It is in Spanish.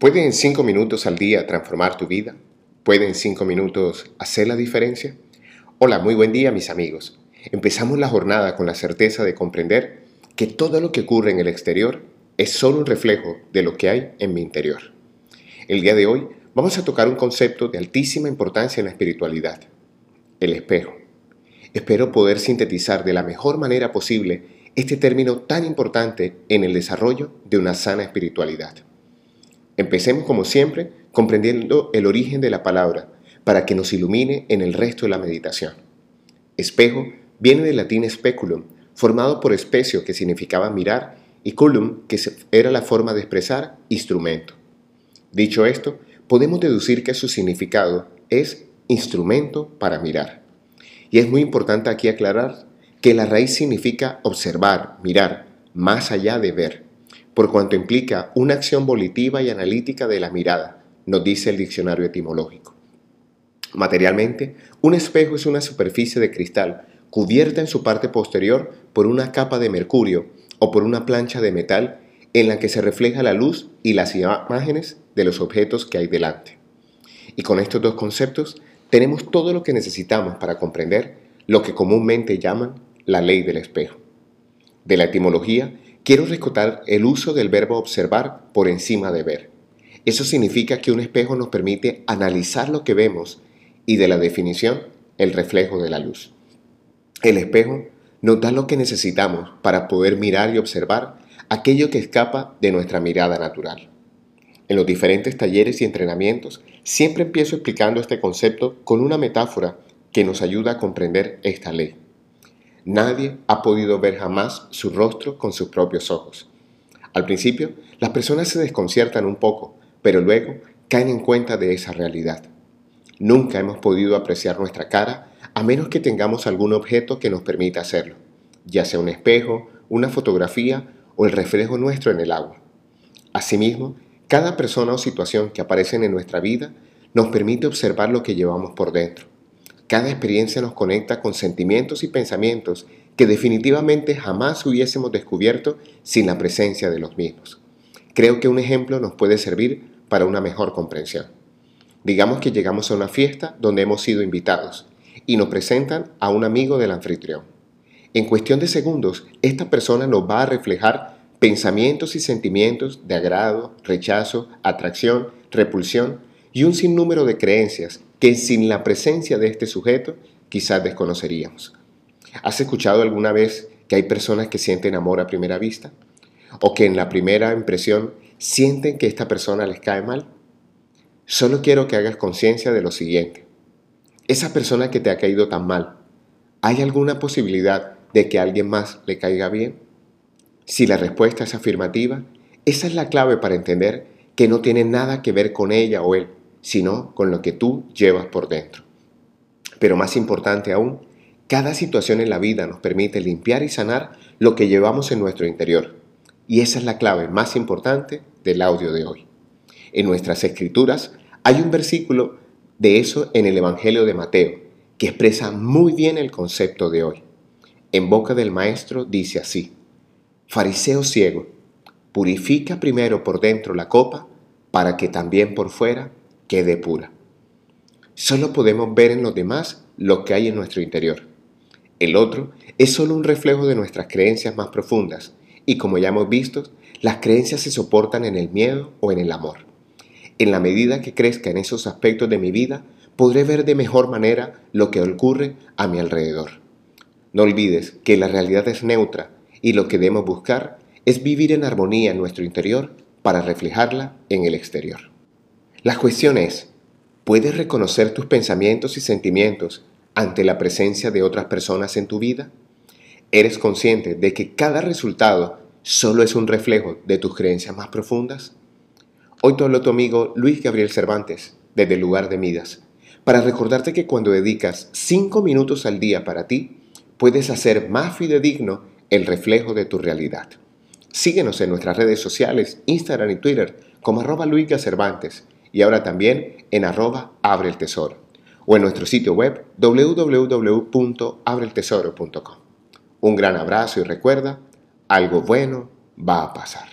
¿Puede en cinco minutos al día transformar tu vida? ¿Puede en cinco minutos hacer la diferencia? Hola, muy buen día mis amigos. Empezamos la jornada con la certeza de comprender que todo lo que ocurre en el exterior es solo un reflejo de lo que hay en mi interior. El día de hoy vamos a tocar un concepto de altísima importancia en la espiritualidad, el espejo. Espero poder sintetizar de la mejor manera posible este término tan importante en el desarrollo de una sana espiritualidad. Empecemos como siempre comprendiendo el origen de la palabra para que nos ilumine en el resto de la meditación. Espejo viene del latín speculum, formado por especio que significaba mirar y culum que era la forma de expresar instrumento. Dicho esto, podemos deducir que su significado es instrumento para mirar. Y es muy importante aquí aclarar que la raíz significa observar, mirar, más allá de ver por cuanto implica una acción volitiva y analítica de la mirada, nos dice el diccionario etimológico. Materialmente, un espejo es una superficie de cristal cubierta en su parte posterior por una capa de mercurio o por una plancha de metal en la que se refleja la luz y las imágenes de los objetos que hay delante. Y con estos dos conceptos tenemos todo lo que necesitamos para comprender lo que comúnmente llaman la ley del espejo. De la etimología quiero rescatar el uso del verbo observar por encima de ver. Eso significa que un espejo nos permite analizar lo que vemos y de la definición, el reflejo de la luz. El espejo nos da lo que necesitamos para poder mirar y observar aquello que escapa de nuestra mirada natural. En los diferentes talleres y entrenamientos siempre empiezo explicando este concepto con una metáfora que nos ayuda a comprender esta ley. Nadie ha podido ver jamás su rostro con sus propios ojos. Al principio, las personas se desconciertan un poco, pero luego caen en cuenta de esa realidad. Nunca hemos podido apreciar nuestra cara a menos que tengamos algún objeto que nos permita hacerlo, ya sea un espejo, una fotografía o el reflejo nuestro en el agua. Asimismo, cada persona o situación que aparecen en nuestra vida nos permite observar lo que llevamos por dentro cada experiencia nos conecta con sentimientos y pensamientos que definitivamente jamás hubiésemos descubierto sin la presencia de los mismos. Creo que un ejemplo nos puede servir para una mejor comprensión. Digamos que llegamos a una fiesta donde hemos sido invitados y nos presentan a un amigo del anfitrión. En cuestión de segundos, esta persona nos va a reflejar pensamientos y sentimientos de agrado, rechazo, atracción, repulsión y un sinnúmero de creencias que sin la presencia de este sujeto quizás desconoceríamos. ¿Has escuchado alguna vez que hay personas que sienten amor a primera vista? ¿O que en la primera impresión sienten que esta persona les cae mal? Solo quiero que hagas conciencia de lo siguiente. Esa persona que te ha caído tan mal, ¿hay alguna posibilidad de que alguien más le caiga bien? Si la respuesta es afirmativa, esa es la clave para entender que no tiene nada que ver con ella o él, sino con lo que tú llevas por dentro. Pero más importante aún, cada situación en la vida nos permite limpiar y sanar lo que llevamos en nuestro interior. Y esa es la clave más importante del audio de hoy. En nuestras escrituras hay un versículo de eso en el Evangelio de Mateo, que expresa muy bien el concepto de hoy. En boca del Maestro dice así, Fariseo ciego, purifica primero por dentro la copa para que también por fuera quede pura. Solo podemos ver en los demás lo que hay en nuestro interior. El otro es solo un reflejo de nuestras creencias más profundas y como ya hemos visto, las creencias se soportan en el miedo o en el amor. En la medida que crezca en esos aspectos de mi vida, podré ver de mejor manera lo que ocurre a mi alrededor. No olvides que la realidad es neutra y lo que debemos buscar es vivir en armonía en nuestro interior para reflejarla en el exterior. La cuestión es, ¿puedes reconocer tus pensamientos y sentimientos ante la presencia de otras personas en tu vida? ¿Eres consciente de que cada resultado solo es un reflejo de tus creencias más profundas? Hoy te hablo tu amigo Luis Gabriel Cervantes, desde el lugar de Midas, para recordarte que cuando dedicas 5 minutos al día para ti, puedes hacer más fidedigno el reflejo de tu realidad. Síguenos en nuestras redes sociales, Instagram y Twitter, como arroba Luis Cervantes y ahora también en arroba abre el tesoro o en nuestro sitio web www.abreeltesoro.com. Un gran abrazo y recuerda, algo bueno va a pasar.